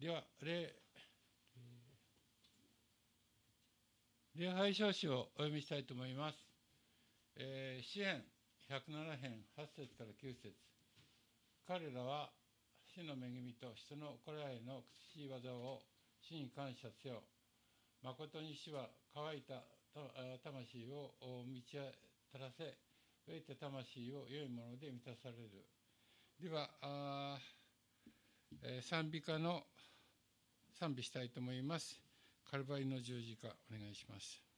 では礼礼拝証紙をお読みしたいと思います。えー、詩編107編8節から9節彼らは主の恵みと人のこれらへの苦しい技を主に感謝せよ。誠に主は乾いた魂を満ちたらせ、飢えた魂を良いもので満たされる。では、あえー、賛美歌の賛美したいと思います。カルバリの十字架、お願いします。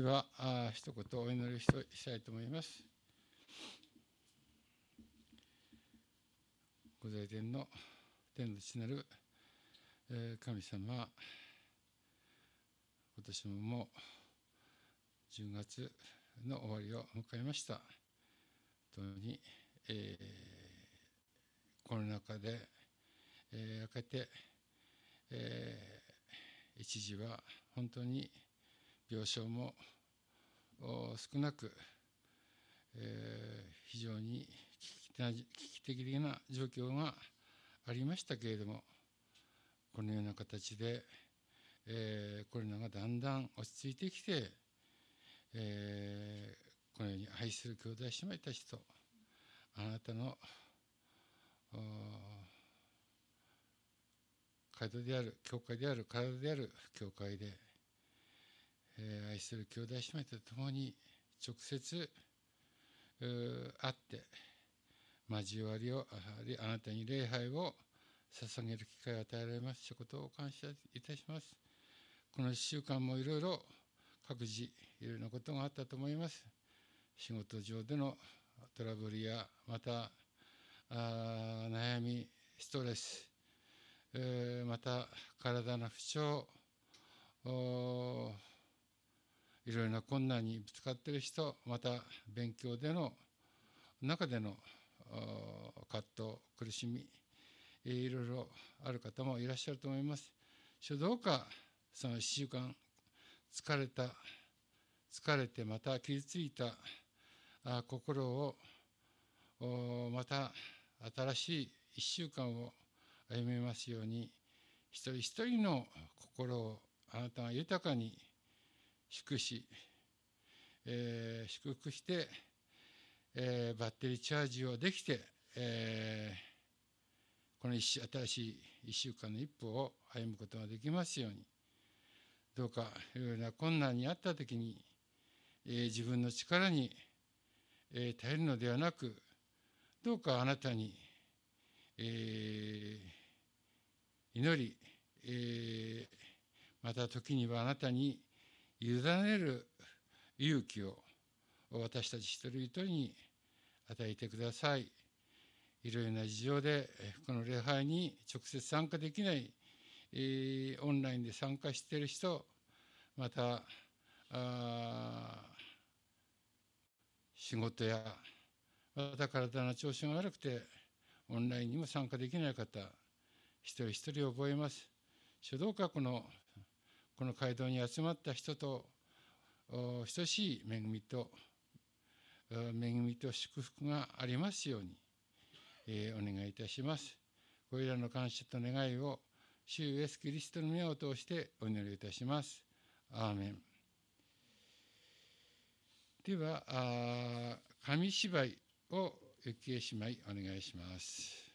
ではあ一言お祈りしたいと思います。ご在天の天の父なる神様今年ももう10月の終わりを迎えました。とに、えー、コロナ禍で、えー、明けて、えー、一時は本当に病床も少なく、えー、非常に危機的な状況がありましたけれどもこのような形で、えー、コロナがだんだん落ち着いてきて、えー、このように愛する兄弟姉妹たちとあなたの体である教会である体である教会でえ、愛する兄弟姉妹と共に直接会って交わりをあなたに礼拝を捧げる機会を与えられましたことを感謝いたします。この1週間もいろいろ各自いろいろなことがあったと思います。仕事上でのトラブルやまたあ悩みストレス、えー、また体の不調いろいろな困難にぶつかっている人また勉強での中での葛藤苦しみいろいろある方もいらっしゃると思います。どうかその1週間疲れた疲れてまた傷ついた心をまた新しい1週間を歩めますように一人一人の心をあなたが豊かに祝し、えー、祝福して、えー、バッテリーチャージをできて、えー、この新しい1週間の一歩を歩むことができますように。どうかいろいろな困難にあった時に、えー、自分の力に、えー、頼るのではなくどうかあなたに、えー、祈り、えー、また時にはあなたに委ねる勇気を私たち一人一人に与えてください。いろいろな事情でこの礼拝に直接参加できない、えー、オンラインで参加している人また仕事やまた体の調子が悪くてオンラインにも参加できない方一人一人覚えます書道家このこの街道に集まった人と等しい恵みと恵みと祝福がありますように、えー、お願いいたします。これらの感謝と願いを主イエス・キリストの名を通してお祈りいたします。アーメン。では紙芝居を幸恵姉妹お願いします。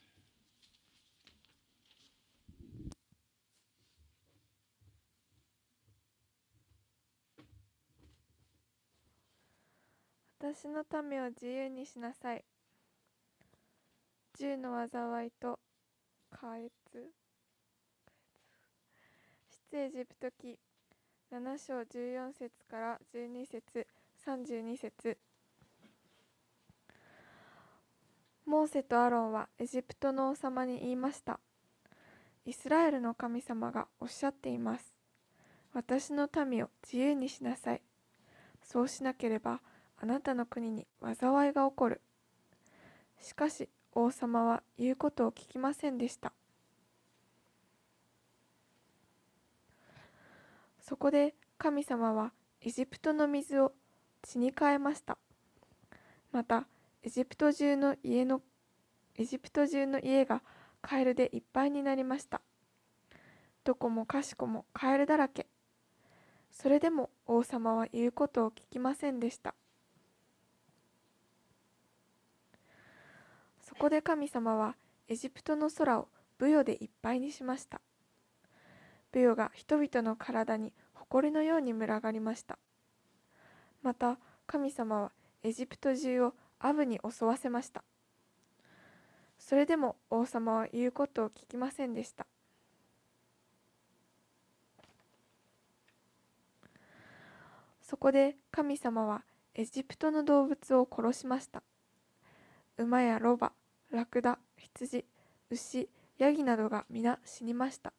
私の民を自由にしなさい。銃の災いと加越。出エジプト記7章14節から12節32節モーセとアロンはエジプトの王様に言いました。イスラエルの神様がおっしゃっています。私の民を自由にしなさい。そうしなければあなたの国に災いが起こる。しかし王様は言うことを聞きませんでした。そこで神様はエジプトの水を血に変えました。またエジプト中の家のエジプト中の家がカエルでいっぱいになりました。どこもかしこもカエルだらけ。それでも王様は言うことを聞きませんでした。そこで神様はエジプトの空をブヨでいっぱいにしました。ブヨが人々の体に埃のように群がりました。また神様はエジプト中をアブに襲わせました。それでも王様は言うことを聞きませんでした。そこで神様はエジプトの動物を殺しました。馬やロバ、ラクダ、羊、牛、ヤギなどが皆死にました。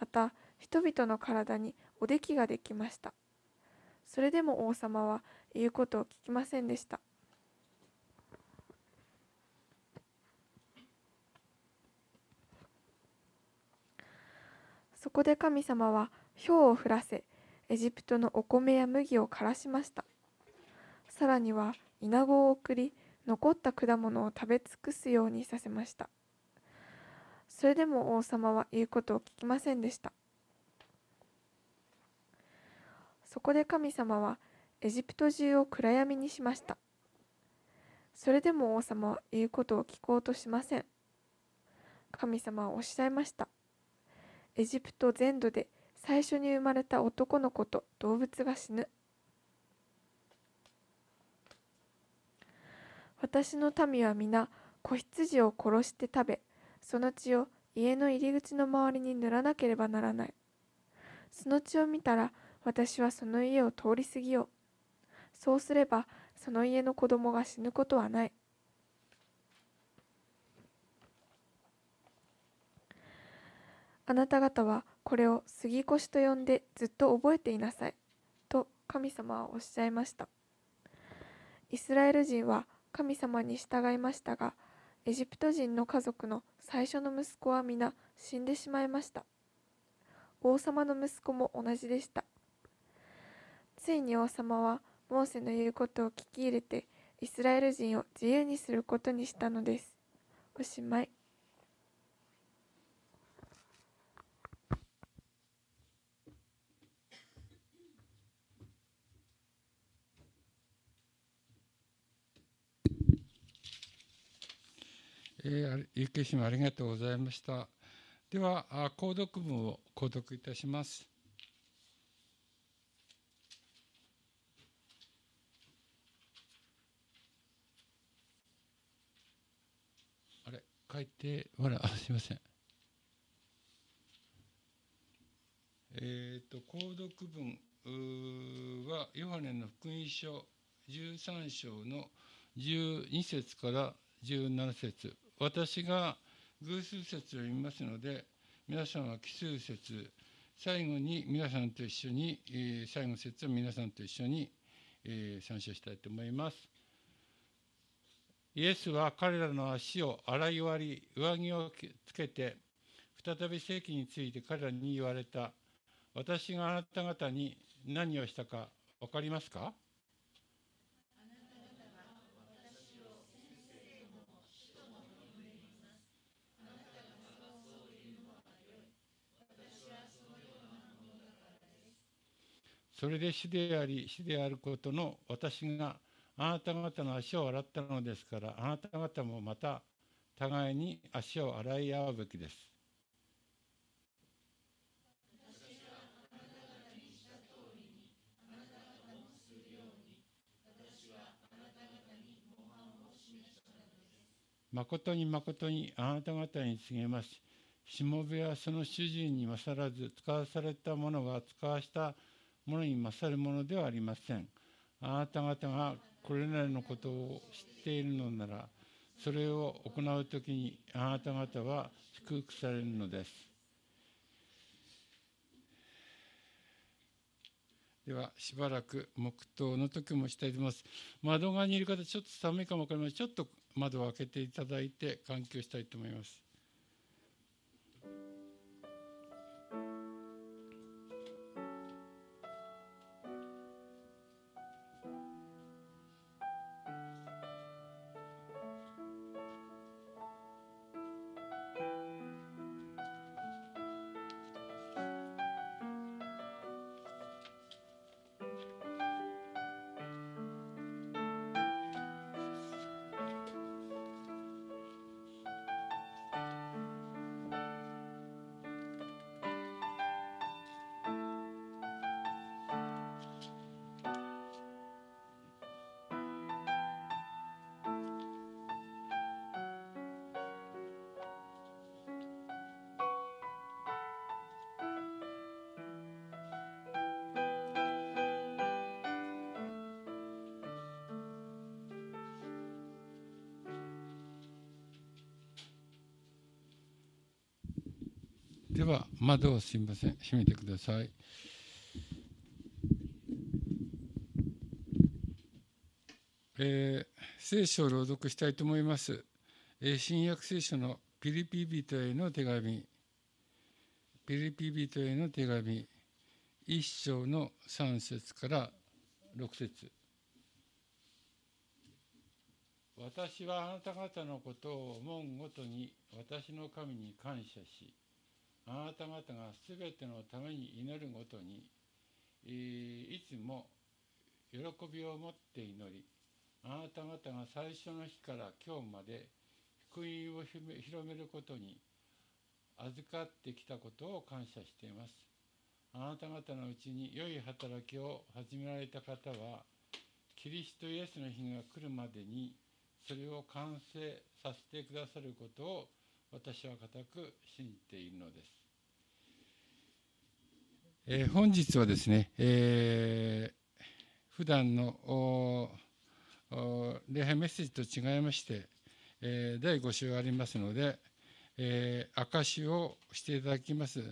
また人々の体におできができました。それでも王様は言うことを聞きませんでした。そこで神様は氷を降らせエジプトのお米や麦を枯らしましたさらにはイナゴを送り残った果物を食べ尽くすようにさせました。それでも王様は言うことを聞きませんでした。そこで神様はエジプト中を暗闇にしました。それでも王様は言うことを聞こうとしません。神様はおっしゃいました。エジプト全土で最初に生まれた男の子と動物が死ぬ。私の民は皆子羊を殺して食べその血を家の入り口の周りに塗らなければならないその血を見たら私はその家を通り過ぎようそうすればその家の子供が死ぬことはないあなた方はこれを杉越と呼んでずっと覚えていなさい。と神様はおっしゃいました。イスラエル人は神様に従いましたが、エジプト人の家族の最初の息子は皆死んでしまいました。王様の息子も同じでした。ついに王様はモーセの言うことを聞き入れてイスラエル人を自由にすることにしたのです。おしまい。ゆきしもありがとうございました。では、購読文を購読いたします。あれ、書いて、ほら、すみません。えっ、ー、と、購読文は、ヨハネの福音書13章の12節から17節私が偶数節を読みますので、皆さんは奇数節、最後に皆さんと一緒に、え、最後の節を皆さんと一緒に、え、参照したいと思います。イエスは彼らの足を洗い割り、上着をつけて、再び正規について彼らに言われた。私があなた方に何をしたか分かりますか？それで死であり死であることの私があなた方の足を洗ったのですからあなた方もまた互いに足を洗い合うべきです。誠に誠にあなた方に告げます。しもべはその主人に勝らず使わされたものが使わしたものに勝るものではありません。あなた方がこれらのことを知っているのなら、それを行うときにあなた方は祝福されるのです。では、しばらく黙祷の時もしたいと思います。窓側にいる方、ちょっと寒いかもわかりません。ちょっと窓を開けていただいて、換気をしたいと思います。では窓をすみません閉めてください。えー、聖書を朗読したいと思います。えー、新約聖書のピリピ人への手紙、ピリピ人への手紙、一章の3節から6節私はあなた方のことを思うごとに私の神に感謝し、あなた方がすべてのために祈るごとに、いつも喜びを持って祈り、あなた方が最初の日から今日まで福音を広めることに預かってきたことを感謝しています。あなた方のうちに良い働きを始められた方はキリストイエスの日が来るまでにそれを完成させてくださることを私は固く信じているのです。えー、本日はですね、えー、普段の礼拝メッセージと違いまして、えー、第5週ありますので、えー、証をしていただきます。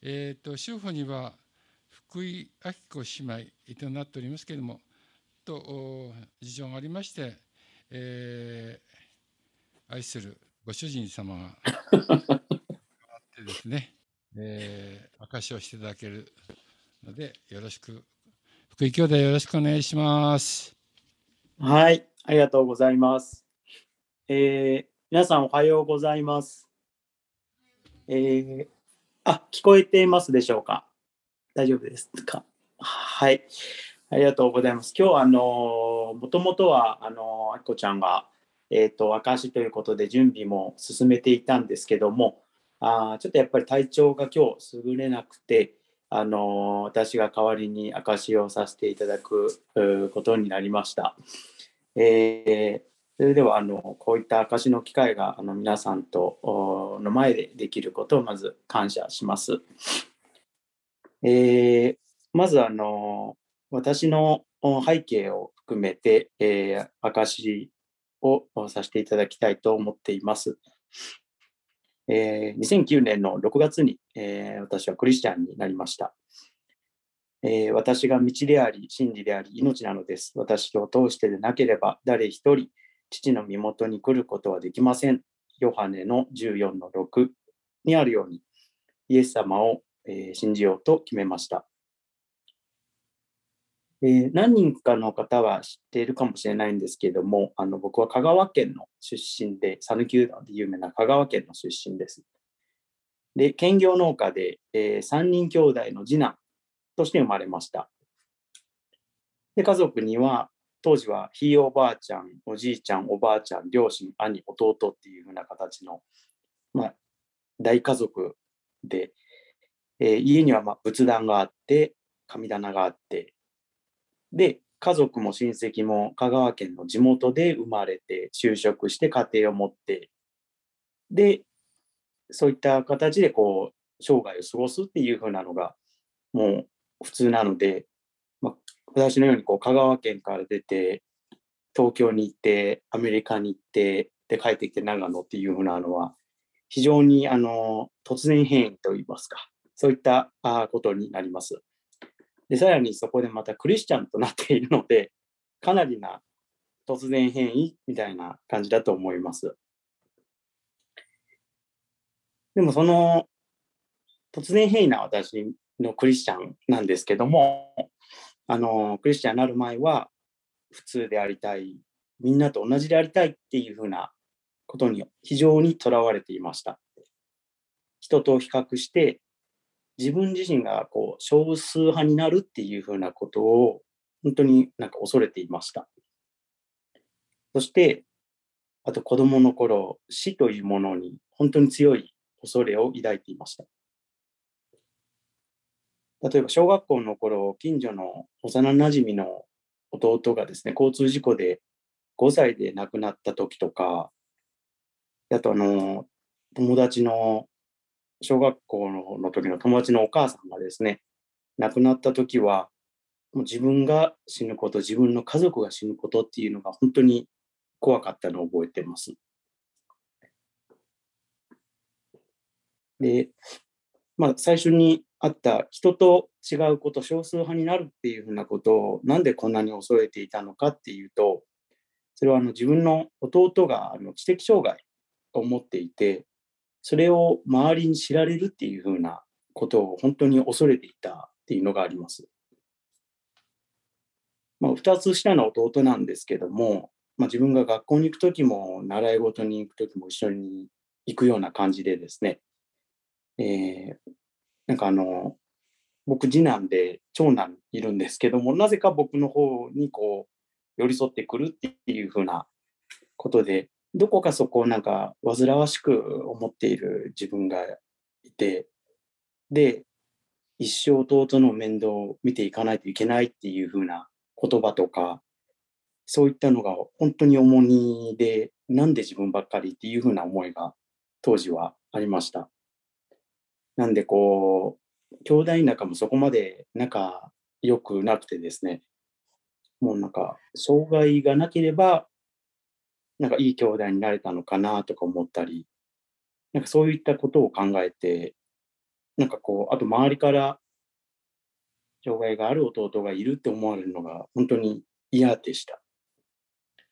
えっ、ー、と、主婦には福井明子姉妹となっておりますけれども、と事情がありまして、えー、愛するご主人様がってですね、えー、証しをしていただけるので、よろしく、福井兄弟よろしくお願いします。はい、ありがとうございます。えー、皆さんおはようございます。えー、あ、聞こえていますでしょうか？大丈夫ですか？はい。ありがとうございます。今日あの、もともとは、あの、あきこちゃんが、えっ、ー、と、証ということで準備も進めていたんですけども、あちょっとやっぱり体調が今日優れなくて、あの、私が代わりに証をさせていただくことになりました。えー、それではあのこういった証の機会があの皆さんとの前でできることをまず感謝します。えー、まずあの私の背景を含めて、えー、証をさせていただきたいと思っています。えー、2009年の6月に、えー、私はクリスチャンになりました、えー、私が道であり、真理であり、命なのです。私を通してでなければ、誰一人、父の身元に来ることはできません。ヨハネの14の6にあるように、イエス様を、え信じようと決めました。えー、何人かの方は知っているかもしれないんですけれども、あの僕は香川県の出身で、讃岐うどんで有名な香川県の出身です。で、兼業農家で、えー、3人兄弟の次男として生まれました。で、家族には、当時はひいおばあちゃん、おじいちゃん、おばあちゃん、両親、兄、弟っていうふうな形の、まあ、大家族で、えー、家にはまあ仏壇があって、神棚があって、で、家族も親戚も香川県の地元で生まれて、就職して家庭を持って、で、そういった形でこう、生涯を過ごすっていうふうなのが、もう普通なので、まあ、私のようにこう香川県から出て、東京に行って、アメリカに行って、で、帰ってきて長野っていうふうなのは、非常にあの突然変異といいますか、そういったことになります。で、さらにそこでまたクリスチャンとなっているので、かなりな突然変異みたいな感じだと思います。でもその突然変異な私のクリスチャンなんですけども、あの、クリスチャンになる前は普通でありたい、みんなと同じでありたいっていうふうなことに非常にとらわれていました。人と比較して自分自身がこう少数派になるっていうふうなことを本当になんか恐れていました。そして、あと子供の頃、死というものに本当に強い恐れを抱いていました。例えば小学校の頃、近所の幼なじみの弟がですね、交通事故で5歳で亡くなった時とか、あとあの、友達の小学校の時の友達のお母さんがですね、亡くなった時は、もう自分が死ぬこと、自分の家族が死ぬことっていうのが本当に怖かったのを覚えてます。で、まあ、最初にあった人と違うこと、少数派になるっていうふうなことをなんでこんなに恐れていたのかっていうと、それはあの自分の弟があの知的障害を持っていて、それを周りに知られるっていうふうなことを本当に恐れていたっていうのがあります。まあ、2つ下の弟なんですけども、まあ、自分が学校に行く時も習い事に行く時も一緒に行くような感じでですね、えー、なんかあの僕次男で長男いるんですけどもなぜか僕の方にこう寄り添ってくるっていうふうなことでどこかそこをなんか煩わしく思っている自分がいて、で、一生弟の面倒を見ていかないといけないっていう風な言葉とか、そういったのが本当に重荷で、なんで自分ばっかりっていう風な思いが当時はありました。なんでこう、兄弟仲もそこまで仲良くなくてですね、もうなんか、障害がなければ、なんかいい兄弟になれたのかなとか思ったり、なんかそういったことを考えて、なんかこう、あと周りから障害がある弟がいるって思われるのが本当に嫌でした。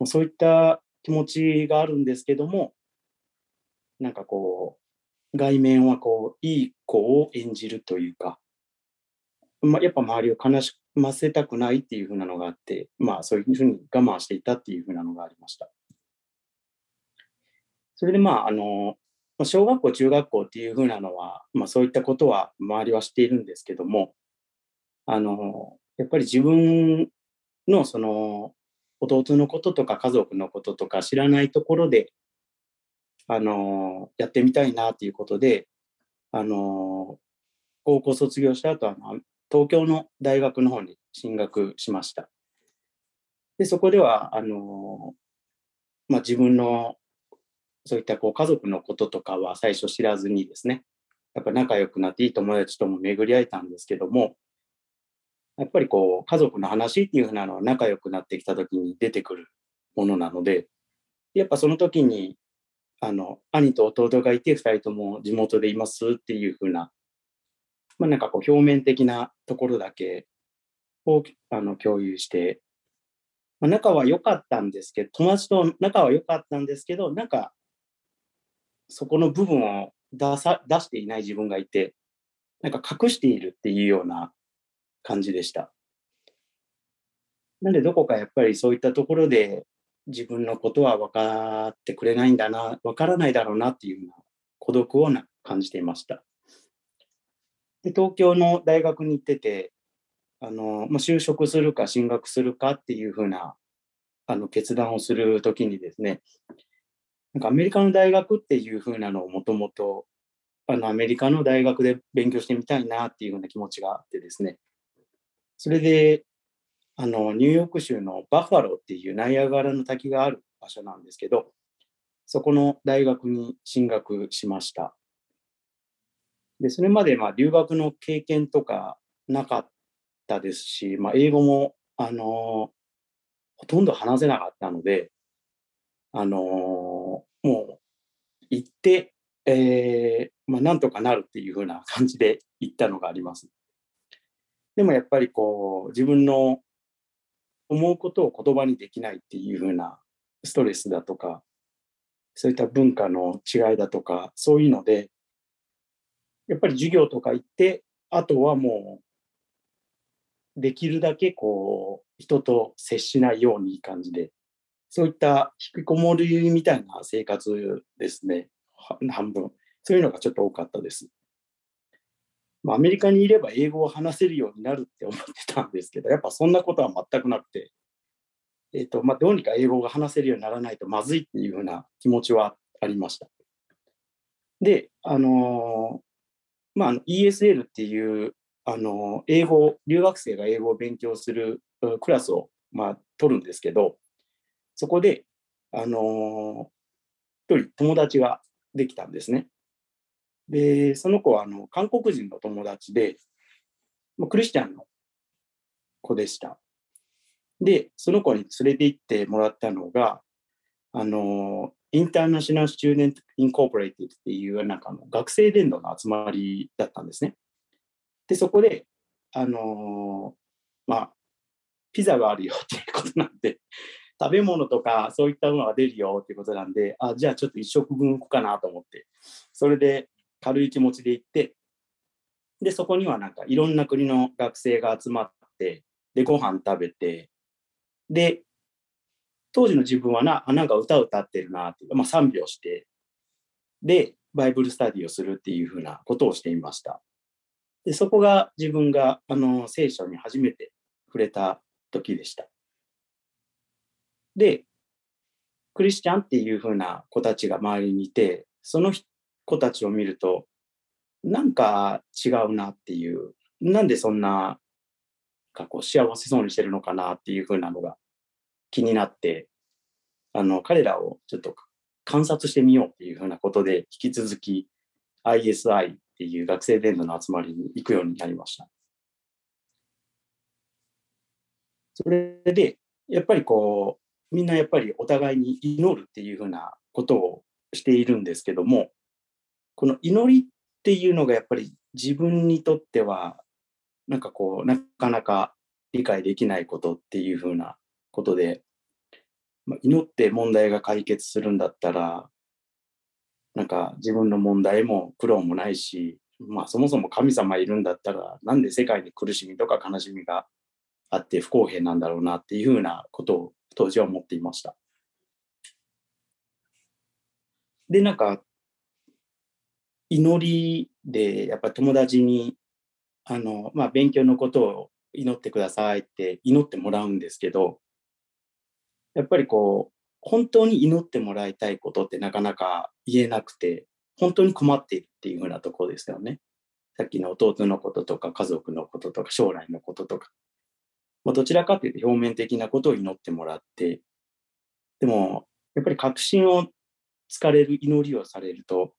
そういった気持ちがあるんですけども、なんかこう、外面はこう、いい子を演じるというか、まあ、やっぱ周りを悲しませたくないっていうふうなのがあって、まあそういうふうに我慢していたっていうふうなのがありました。それでまあ、あの、小学校、中学校っていうふうなのは、まあそういったことは周りはしているんですけども、あの、やっぱり自分のその弟のこととか家族のこととか知らないところで、あの、やってみたいなっていうことで、あの、高校卒業した後は、東京の大学の方に進学しました。で、そこでは、あの、まあ、自分のそういったこう家族のこととかは最初知らずにですね、やっぱ仲良くなっていい友達とも巡り合えたんですけども、やっぱりこう家族の話っていうふうなのは仲良くなってきた時に出てくるものなので、やっぱその時に、あの、兄と弟がいて2人とも地元でいますっていうふうな、まあなんかこう表面的なところだけをあの共有して、まあ、仲は良かったんですけど、友達と仲は良かったんですけど、なんかそこの部分を出さ出していない自分がいて、なんか隠しているっていうような感じでした。なんでどこかやっぱりそういったところで自分のことは分かってくれないんだな、分からないだろうなっていうような孤独をな感じていました。で東京の大学に行ってて、あのま、就職するか進学するかっていうふうなあの決断をするときにですね、なんかアメリカの大学っていう風なのをもともと、あの、アメリカの大学で勉強してみたいなっていうような気持ちがあってですね。それで、あの、ニューヨーク州のバファローっていうナイアガラの滝がある場所なんですけど、そこの大学に進学しました。で、それまでまあ留学の経験とかなかったですし、まあ、英語も、あのほとんど話せなかったので、あのもう行って、えー、まあ、なんとかなるっていう風な感じで行ったのがあります。でもやっぱりこう、自分の思うことを言葉にできないっていう風なストレスだとか、そういった文化の違いだとか、そういうので、やっぱり授業とか行って、あとはもう、できるだけこう、人と接しないようにいい感じでそういった引きこもりみたいな生活ですね、半分。そういうのがちょっと多かったです。ま、アメリカにいれば英語を話せるようになるって思ってたんですけど、やっぱそんなことは全くなくて、えーとまあ、どうにか英語が話せるようにならないとまずいっていうふうな気持ちはありました。で、あのー、まあ、ESL っていう、あのー、英語、留学生が英語を勉強するクラスを、まあ、取るんですけど、そこで、あのー、一人友達ができたんですね。で、その子はあの韓国人の友達で、クリスチャンの子でした。で、その子に連れて行ってもらったのが、あの、 International Student Incorporated っていうなんかの学生伝道の集まりだったんですね。で、そこで、あのまあ、ピザがあるよっていうことなんで、食べ物とかそういったものが出るよってことなんで、あ、じゃあちょっと1食分行くかなと思って、それで軽い気持ちで行って、で、そこにはなんかいろんな国の学生が集まって、で、ご飯食べて、で、当時の自分はな、あなんか歌歌ってるなっていうか、まあ賛美をして、で、バイブルスタディをするっていうふうなことをしていました。で、そこが自分があの聖書に初めて触れた時でした。で、クリスチャンっていう風な子たちが周りにいて、その子たちを見ると、なんか違うなっていうなんでそんな、かこう幸せそうにしてるのかなっていうふうなのが気になって、あの、彼らをちょっと観察してみようっていうふうなことで、引き続き ISI っていう学生伝道の集まりに行くようになりました。それで、やっぱりこう、みんなやっぱりお互いに祈るっていうふうなことをしているんですけども、この祈りっていうのがやっぱり自分にとっては、なんかこう、なかなか理解できないことっていうふうなことで、まあ、祈って問題が解決するんだったら、なんか自分の問題も苦労もないし、まあそもそも神様いるんだったら、なんで世界に苦しみとか悲しみがあって不公平なんだろうなっていうふうなことを当時は思っていました。で、なんか、祈りで、やっぱ友達に、あの、まあ、勉強のことを祈ってくださいって祈ってもらうんですけど、やっぱりこう、本当に祈ってもらいたいことってなかなか言えなくて、本当に困っているっていうふうなところですよね。さっきの弟のこととか家族のこととか将来のこととか。まあ、どちらかというと表面的なことを祈ってもらって、でも、やっぱり確信を疲れる祈りをされると、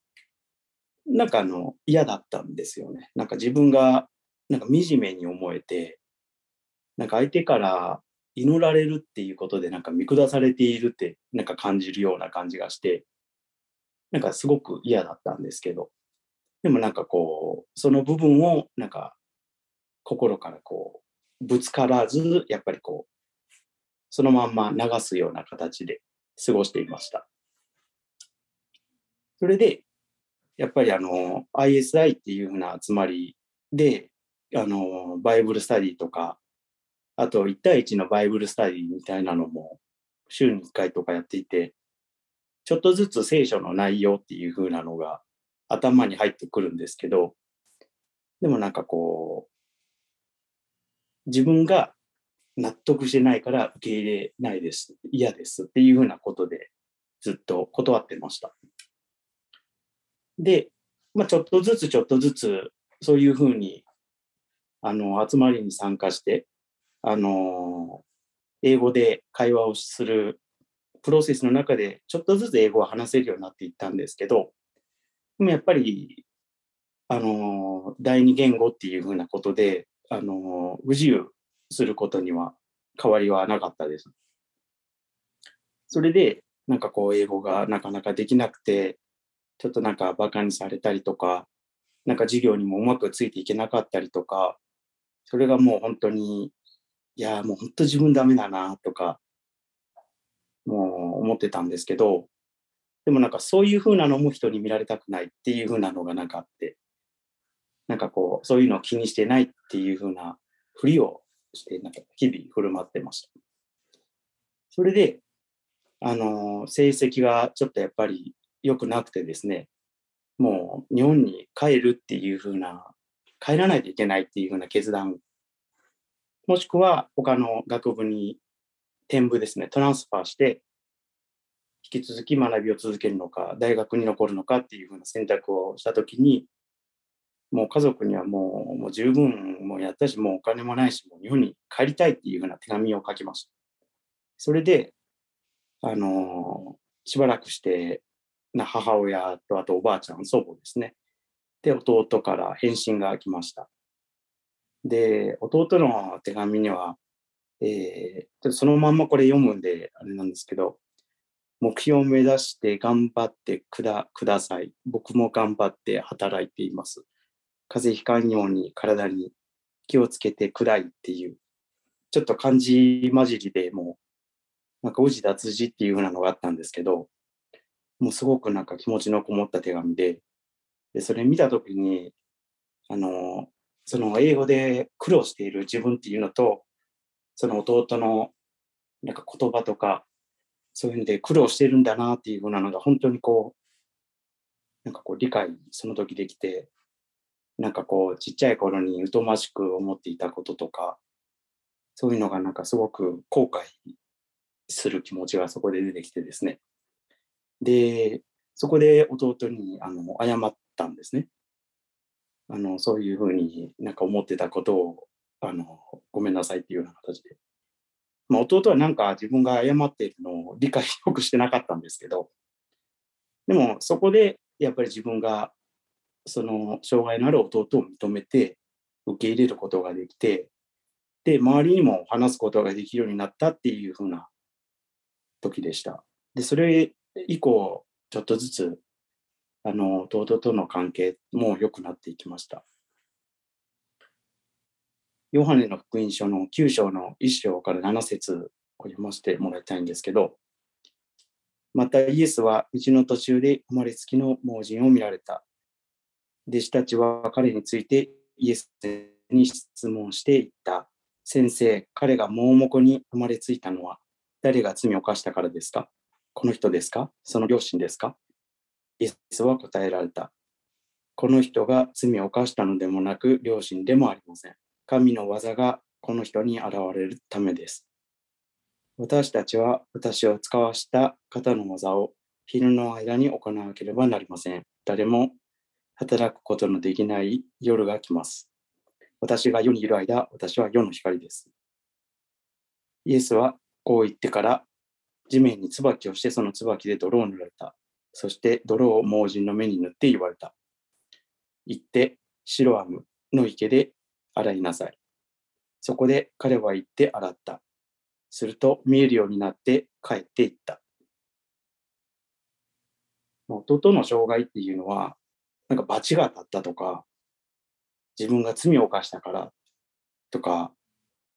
なんかあの嫌だったんですよね。なんか自分がなんか惨めに思えて、なんか相手から祈られるっていうことでなんか見下されているってなんか感じるような感じがして、なんかすごく嫌だったんですけど、でもなんかこう、その部分をなんか心からこう、ぶつからず、やっぱりこう、そのまんま流すような形で過ごしていました。それで、やっぱりあの、ISI っていうふうな集まりで、あの、バイブルスタディとか、あと1対1のバイブルスタディみたいなのも週に1回とかやっていて、ちょっとずつ聖書の内容っていう風なのが頭に入ってくるんですけど、でもなんかこう、自分が納得してないから受け入れないです、嫌ですっていう風なことでずっと断ってました。で、まあ、ちょっとずつちょっとずつ、そういうふうに、あの、集まりに参加して、あの、英語で会話をするプロセスの中で、ちょっとずつ英語を話せるようになっていったんですけど、でもやっぱり、あの、第二言語っていうふうなことで、あの、不自由することには変わりはなかったです。それで、なんかこう、英語がなかなかできなくて、ちょっとなんか馬鹿にされたりとか、なんか授業にもうまくついていけなかったりとか、それがもう本当に、いや、もう本当自分ダメだなとか、もう思ってたんですけど、でもなんかそういう風なのも人に見られたくないっていう風なのがなんかあって、なんかこう、そういうのを気にしてないっっていう風なふりをして、なんか日々振る舞ってました。それで、あの、成績がちょっとやっぱり良くなくてですね、もう日本に帰るっていう風な、帰らないといけないっていう風な決断、もしくは他の学部に転部ですね、トランスファーして、引き続き学びを続けるのか、大学に残るのかっていう風な選択をしたときに、もう家族にはもうもう十分もうやったし、もうお金もないし、もう日本に帰りたいっていう風な手紙を書きました。それで、あのー、しばらくしてな母親とあとおばあちゃん、祖母ですね。で、弟から返信が来ました。で、弟の手紙には、えー、そのまんまこれ読むんで、あれなんですけど、目標を目指して頑張ってくだください。僕も頑張って働いています。風邪ひかんように体に気をつけてくらいっていう、ちょっと漢字混じりでもう、なんか宇治脱字っていう風なのがあったんですけど、もうすごくなんか気持ちのこもった手紙で、で、それ見たときに、あの、その英語で苦労している自分っていうのと、その弟のなんか言葉とか、そういうので苦労してるんだなっていうふうなのが本当にこう、なんかこう理解その時できて、なんかこうちっちゃい頃に疎ましく思っていたこととか、そういうのがなんかすごく後悔する気持ちがそこで出てきてですね。で、そこで弟にあの謝ったんですね。あの、そういうふうになんか思ってたことを、あの、ごめんなさいっていうような形で。まあ、弟はなんか自分が謝っているのを理解 よくしてなかったんですけど、でもそこでやっぱり自分がその障害のある弟を認めて受け入れることができて、で、周りにも話すことができるようになったっていうふうな時でした。で、それ以降、ちょっとずつ、あの、弟との関係も良くなっていきました。ヨハネの福音書の9章の1章から7節を読ませてもらいたいんですけど、またイエスは道の途中で生まれつきの盲人を見られた。弟子たちは彼についてイエスに質問していった。先生、彼が盲目に生まれついたのは誰が罪を犯したからですか？この人ですか？その両親ですか？イエスは答えられた。この人が罪を犯したのでもなく、両親でもありません。神の技がこの人に現れるためです。私たちは私を使わした方の技を昼の間に行わなければなりません。誰も働くことのできない夜が来ます。私が世にいる間、私は世の光です。イエスはこう言ってから、地面に椿をしてその椿で泥を塗られた。そして泥を盲人の目に塗って言われた。言って、シロアムの池で洗いなさい。そこで彼は行って洗った。すると見えるようになって帰っていった。弟の障害っていうのは、なんか罰が当たったとか、自分が罪を犯したからとか、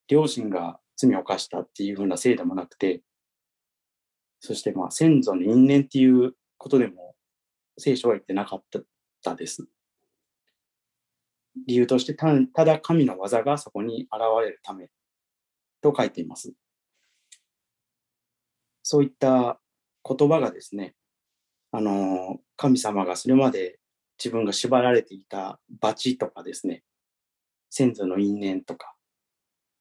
両親が罪を犯したっていうふうなせいでもなくて、そしてまあ先祖の因縁っていうことでも聖書は言ってなかったです。理由としてたただ神の技がそこに現れるためと書いています。そういった言葉がですね、あの、神様がそれまで自分が縛られていた罰とかですね、先祖の因縁とか、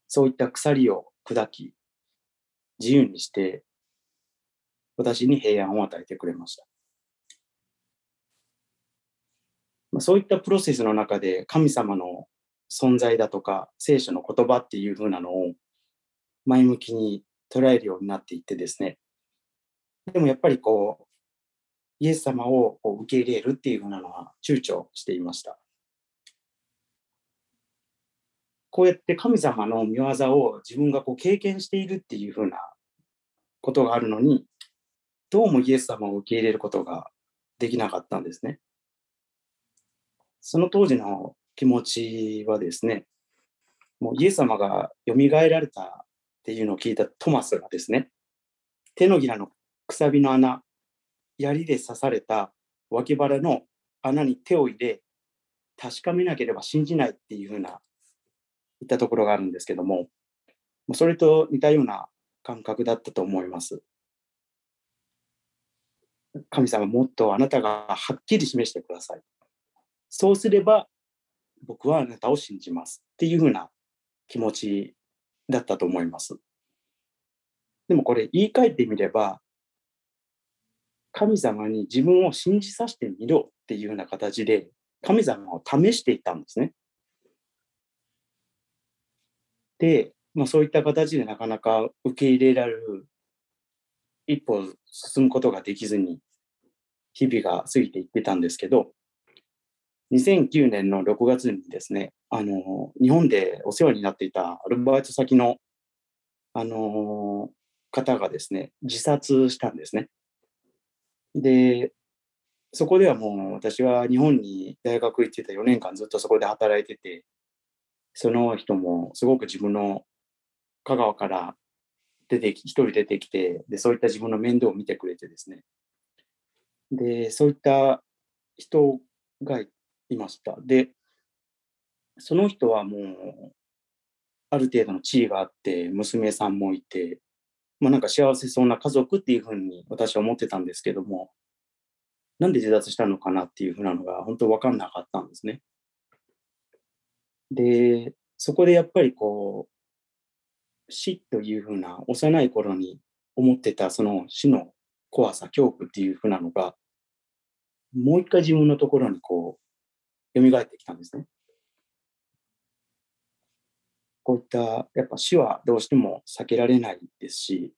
そういった鎖を砕き、自由にして、私に平安を与えてくれました。まあそういったプロセスの中で神様の存在だとか聖書の言葉っていう風なのを前向きに捉えるようになっていってですね。でもやっぱりこうイエス様をこう受け入れるっていう風なのは躊躇していましたこうやって神様の御業を自分がこう経験しているっていう風なことがあるのにどうもイエス様を受け入れることができなかったんですね。その当時の気持ちはですね、もうイエス様が蘇られたっていうのを聞いたトマスがですね、手のひらのくさびの穴、槍で刺された脇腹の穴に手を入れ、確かめなければ信じないっていうふうな、言ったところがあるんですけども、それと似たような感覚だったと思います。神様もっとあなたがはっきり示してください。そうすれば僕はあなたを信じますっていうふうな気持ちだったと思います。でもこれ言い換えてみれば神様に自分を信じさせてみろっていうような形で神様を試していったんですね。で、まあ、そういった形でなかなか受け入れられる一歩進むことができずに日々が過ぎていってたんですけど2009年の6月にですね、あの、日本でお世話になっていたアルバイト先の、あの、方がですね、自殺したんですね。で、そこではもう私は日本に大学行ってた4年間ずっとそこで働いてて、その人もすごく自分の香川から出てき、一人出てきて、で、そういった自分の面倒を見てくれてですね。で、そういった人がいました。で、その人はもう、ある程度の地位があって、娘さんもいて、まあなんか幸せそうな家族っていうふうに私は思ってたんですけども、なんで自殺したのかなっていうふうなのが本当分かんなかったんですね。で、そこでやっぱりこう、死というふうな幼い頃に思ってたその死の怖さ、恐怖っていうふうなのが、もう一回自分のところにこう蘇ってきたんですね。こういったやっぱ死はどうしても避けられないですし、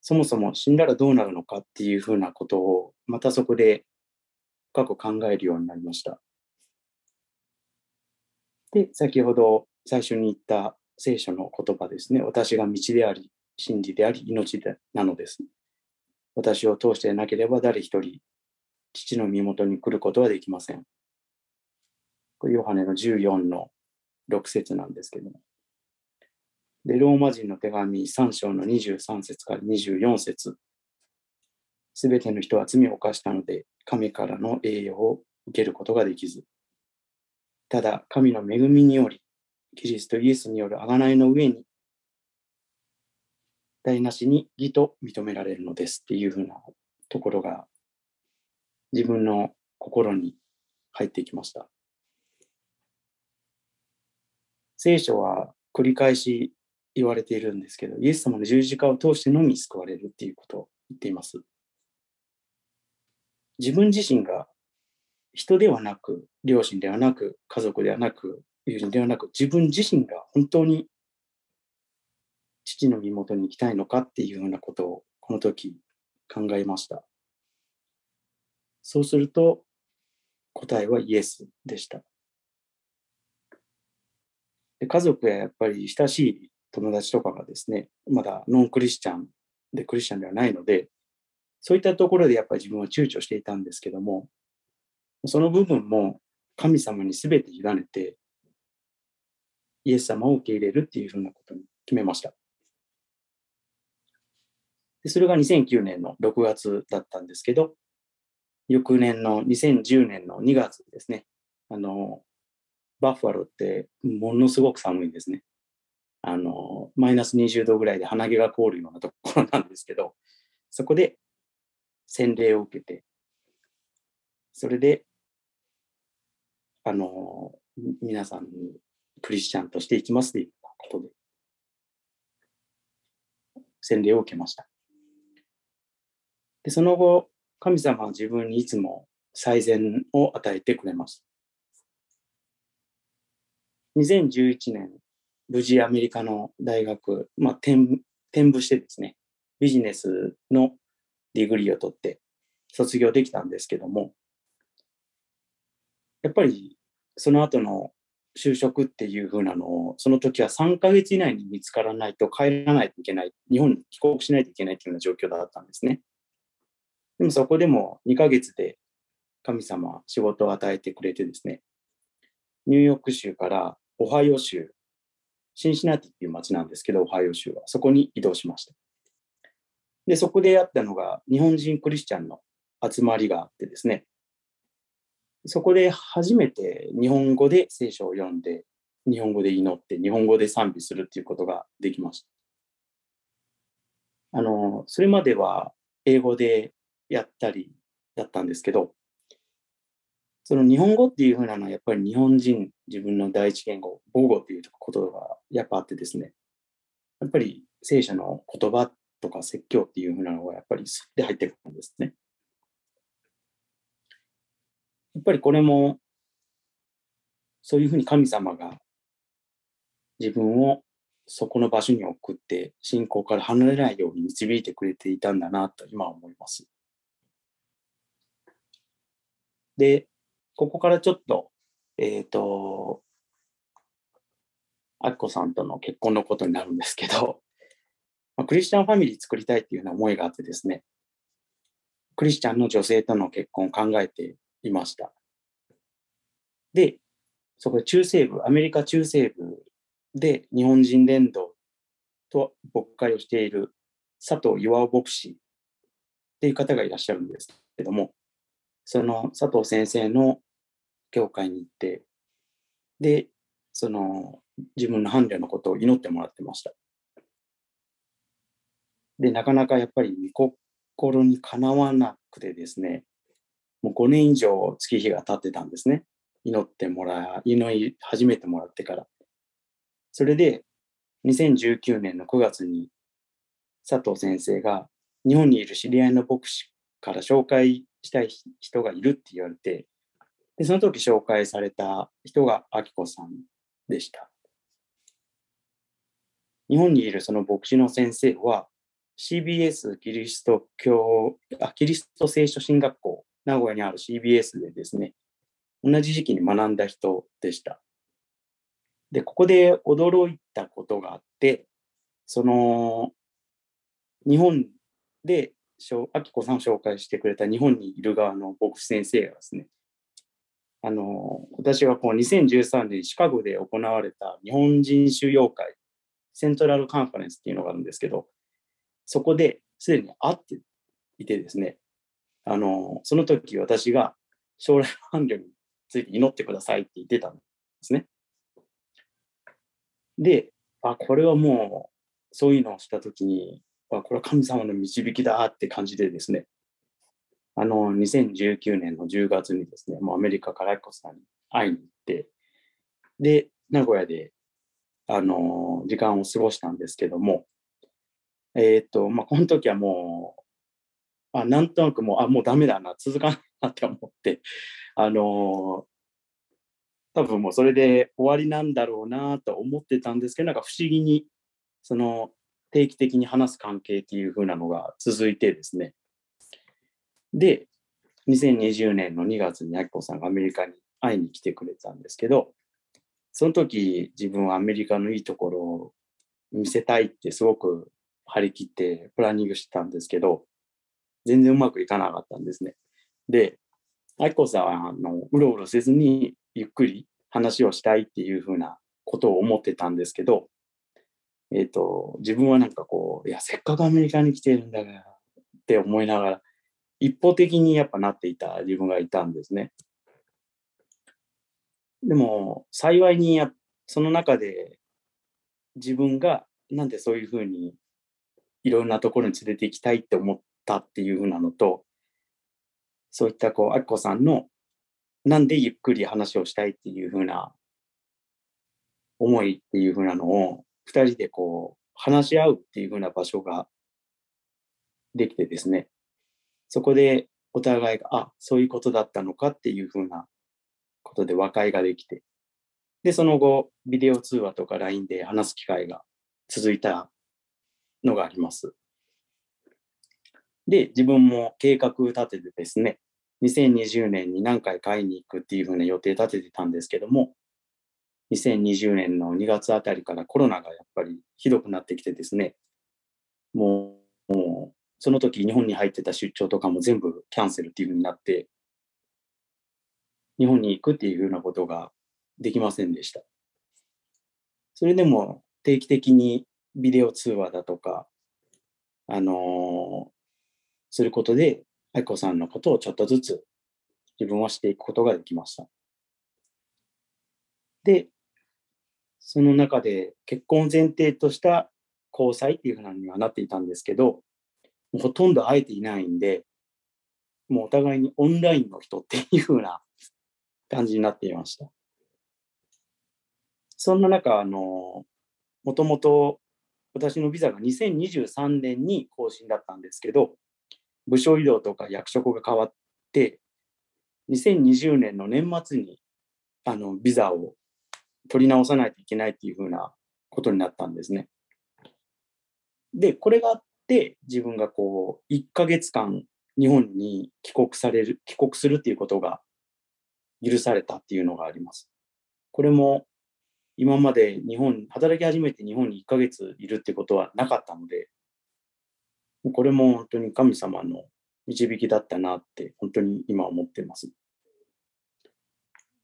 そもそも死んだらどうなるのかっていうふうなことをまたそこで深く考えるようになりました。で、先ほど最初に言った聖書の言葉ですね。私が道であり、真理であり、命でなのです。私を通してなければ誰一人、父の身元に来ることはできません。これヨハネの14の6節なんですけども。で、ローマ人の手紙3章の23節から24節。すべての人は罪を犯したので、神からの栄誉を受けることができず、ただ、神の恵みにより、キリストイエスによる贖いの上に、台無しに義と認められるのです。っていうふうなところが、自分の心に入ってきました。聖書は繰り返し言われているんですけど、イエス様の十字架を通してのみ救われるっていうことを言っています。自分自身が人ではなく、両親ではなく、家族ではなく、友人ではなく、自分自身が本当に父の身元に行きたいのかっていうようなことをこの時考えました。そうすると答えはイエスでした。で家族ややっぱり親しい友達とかがですね、まだノンクリスチャンでクリスチャンではないので、そういったところでやっぱり自分は躊躇していたんですけども、その部分も神様に全て委ねて、イエス様を受け入れるっていうふうなことに決めました。でそれが2009年の6月だったんですけど、翌年の2010年の2月ですね、あの、バッファローってものすごく寒いんですね。あの、マイナス20度ぐらいで鼻毛が凍るようなところなんですけど、そこで洗礼を受けて、それで、あの、皆さんにクリスチャンとしていきますということで、洗礼を受けました。で、その後、神様は自分にいつも最善を与えてくれました。2011年、無事アメリカの大学、まあ、転転部してですね、ビジネスの degree を取って卒業できたんですけども、やっぱりその後の就職っていう風なのを、その時は3ヶ月以内に見つからないと帰らないといけない、日本に帰国しないといけないというような状況だったんですね。でもそこでも2ヶ月で神様仕事を与えてくれてですね、ニューヨーク州からオハイオ州、シンシナティっていう町なんですけど、オハイオ州は、そこに移動しました。で、そこでやったのが日本人クリスチャンの集まりがあってですね、そこで初めて日本語で聖書を読んで、日本語で祈って、日本語で賛美するっていうことができました。あの、それまでは英語でやったりだったんですけど、その日本語っていうふうなのはやっぱり日本人、自分の第一言語、母語っていうことがやっぱあってですね、やっぱり聖書の言葉とか説教っていうふうなのがやっぱり吸って入ってくるんですね。やっぱりこれも、そういうふうに神様が自分をそこの場所に送って信仰から離れないように導いてくれていたんだなと今思います。で、ここからちょっと、えっ、ー、と、アッコさんとの結婚のことになるんですけど、まあ、クリスチャンファミリー作りたいっていうような思いがあってですね、クリスチャンの女性との結婚を考えていました。で、そこで中西部、アメリカ中西部で日本人伝道と牧会をしている佐藤岩尾牧師っていう方がいらっしゃるんですけども、その佐藤先生の教会に行って、で、その自分の伴侶のことを祈ってもらってました。で、なかなかやっぱり御心にかなわなくてですね、もう5年以上月日が経ってたんですね。祈ってもらい、祈り始めてもらってから。それで、2019年の9月に佐藤先生が日本にいる知り合いの牧師から紹介したい人がいるって言われて、で、その時紹介された人がアキコさんでした。日本にいるその牧師の先生は、CBS キリスト教、あ、キリスト聖書神学校、名古屋にある CBS でですね、同じ時期に学んだ人でした。で、ここで驚いたことがあって、その、日本で、しょあきこさんを紹介してくれた日本にいる側の牧師先生がですね、あの、私がこう2013年シカゴで行われた日本人収容会、セントラルカンファレンスっていうのがあるんですけど、そこですでに会っていてですね、あの、その時私が将来の伴侶について祈ってくださいって言ってたんですね。で、あ、これはもう、そういうのをした時に、あ、これは神様の導きだって感じでですね、あの、2019年の10月にですね、もうアメリカからアキコさんに会いに行って、で、名古屋で、あの、時間を過ごしたんですけども、えっ、と、まあ、この時はもう、あ、なんとなくもう、あ、もうダメだな、続かないなって思って、あの多分もうそれで終わりなんだろうなと思ってたんですけど、なんか不思議に、その定期的に話す関係っていう風なのが続いてですね。で、2020年の2月にアキコさんがアメリカに会いに来てくれたんですけど、その時自分はアメリカのいいところを見せたいってすごく張り切ってプランニングしてたんですけど、全然うまくいかなかったんですね。で、アキコさんはあのうろうろせずにゆっくり話をしたいっていうふうなことを思ってたんですけど、えっ、と、自分はなんかこう、いや、せっかくアメリカに来てるんだからって思いながら、一方的にやっぱなっていた自分がいたんですね。でも、幸いにや、その中で自分がなんでそういうふうにいろんなところに連れて行きたいって思ったっていうふうなのと、そういったこう、あきこさんのなんでゆっくり話をしたいっていうふうな思いっていうふうなのを二人でこう話し合うっていうふうな場所ができてですね、そこでお互いが、あ、そういうことだったのかっていうふうなことで和解ができて、で、その後、ビデオ通話とか LINE で話す機会が続いたのがあります。で、自分も計画立ててですね、2020年に何回買いに行くっていうふうな予定立ててたんですけども、2020年の2月あたりからコロナがやっぱりひどくなってきてですね、もう、もうその時日本に入ってた出張とかも全部キャンセルっていうふうになって、日本に行くっていうふうなことができませんでした。それでも定期的にビデオ通話だとか、あのーすることで、愛子さんのことをちょっとずつ自分はしていくことができました。で、その中で結婚を前提とした交際っていうふうにはなっていたんですけど、ほとんど会えていないんで、もうお互いにオンラインの人っていうふうな感じになっていました。そんな中、あの、もともと私のビザが2023年に更新だったんですけど、部署移動とか役職が変わって、2020年の年末にあのビザを取り直さないといけないっていうふうなことになったんですね。で、これが、自分がこう、1ヶ月間日本に帰国される、帰国するっていうことが許されたっていうのがあります。これも今まで日本、働き始めて日本に1ヶ月いるってことはなかったので、これも本当に神様の導きだったなって、本当に今思ってます。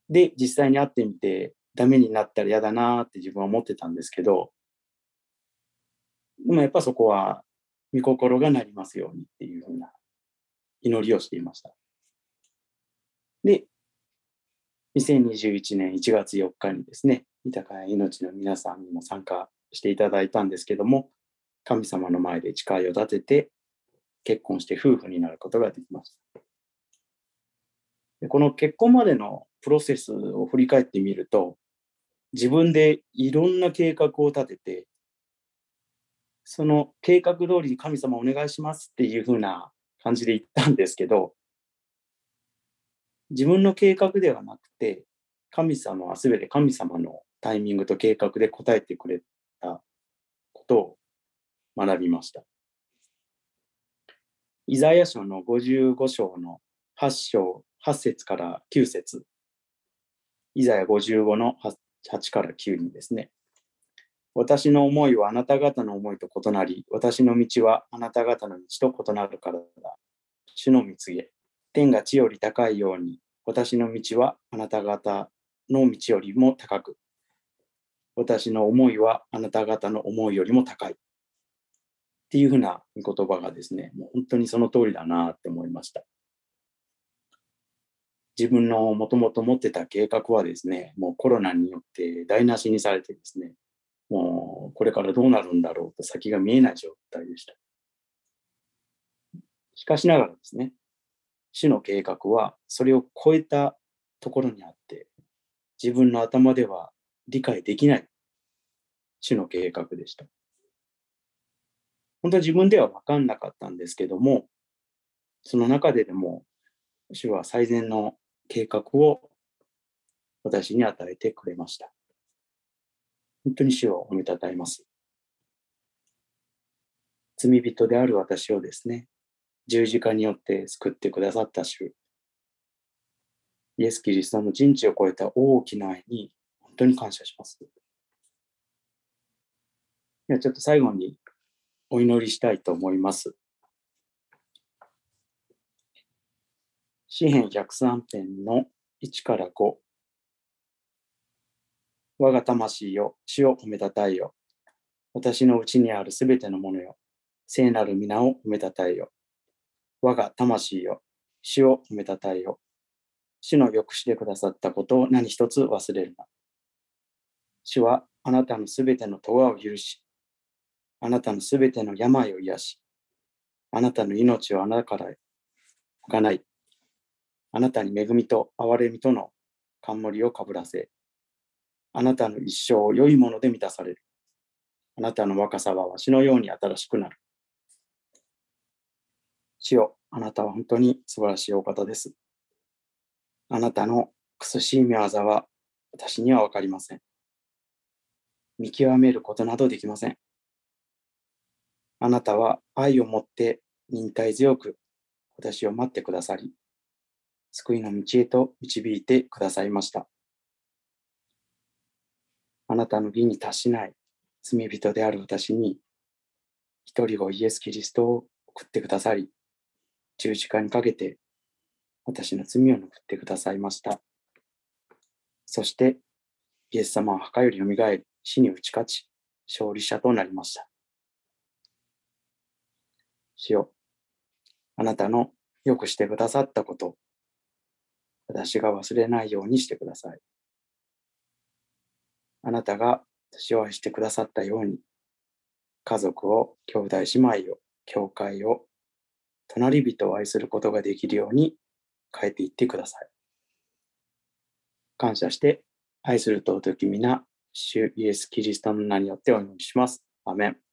で、実際に会ってみて、ダメになったら嫌だなって自分は思ってたんですけど、でもやっぱそこは、御心がなりますようにっていうふうな祈りをしていました。で、2021年1月4日にですね、豊かな命の皆さんにも参加していただいたんですけども、神様の前で誓いを立てて結婚して夫婦になることができました。でこの結婚までのプロセスを振り返ってみると、自分でいろんな計画を立てて、その計画通りに神様お願いしますっていう風な感じで言ったんですけど、自分の計画ではなくて、神様は全て神様のタイミングと計画で答えてくれたことを学びました。イザヤ書の55章の8章、8節から9節イザヤ55の 8, 8から9にですね、私の思いはあなた方の思いと異なり、私の道はあなた方の道と異なるからだ。主の蜜げ、天が地より高いように、私の道はあなた方の道よりも高く、私の思いはあなた方の思いよりも高い。っていうふうな言葉がですね、もう本当にその通りだなって思いました。自分のもともと持ってた計画はですね、もうコロナによって台無しにされてですね、もうこれからどうなるんだろうと先が見えない状態でした。しかしながらですね、主の計画はそれを超えたところにあって、自分の頭では理解できない主の計画でした。本当は自分では分かんなかったんですけども、その中ででも、主は最善の計画を私に与えてくれました。本当に主を褒めたたえます。罪人である私をですね、十字架によって救ってくださった主、イエス・キリストの人知を超えた大きな愛に本当に感謝します。ではちょっと最後にお祈りしたいと思います。詩編103編の1から5。我が魂よ、主を褒めたたえよ。私のうちにあるすべてのものよ。聖なる皆を褒めたたえよ。我が魂よ、主を褒めたたえよ。主の良くしてくださったことを何一つ忘れるな。主はあなたのすべての咎を許し、あなたのすべての病を癒し、あなたの命をあなたからがない。あなたに恵みと憐れみとの冠をかぶらせ、あなたの一生を良いもので満たされる。あなたの若さはわしのように新しくなる。主よ、あなたは本当に素晴らしいお方です。あなたの苦しい見業は私にはわかりません。見極めることなどできません。あなたは愛を持って忍耐強く私を待ってくださり、救いの道へと導いてくださいました。あなたの義に達しない罪人である私に、一人をイエス・キリストを送ってくださり、十字架にかけて私の罪を拭ってくださいました。そして、イエス様は墓よりよみがえり、死に打ち勝ち、勝利者となりました。主よ、あなたのよくしてくださったこと、私が忘れないようにしてください。あなたが私を愛してくださったように、家族を、兄弟姉妹を、教会を、隣人を愛することができるように変えていってください。感謝して、愛する尊き皆、主イエス・キリストの名によってお祈りします。アメン。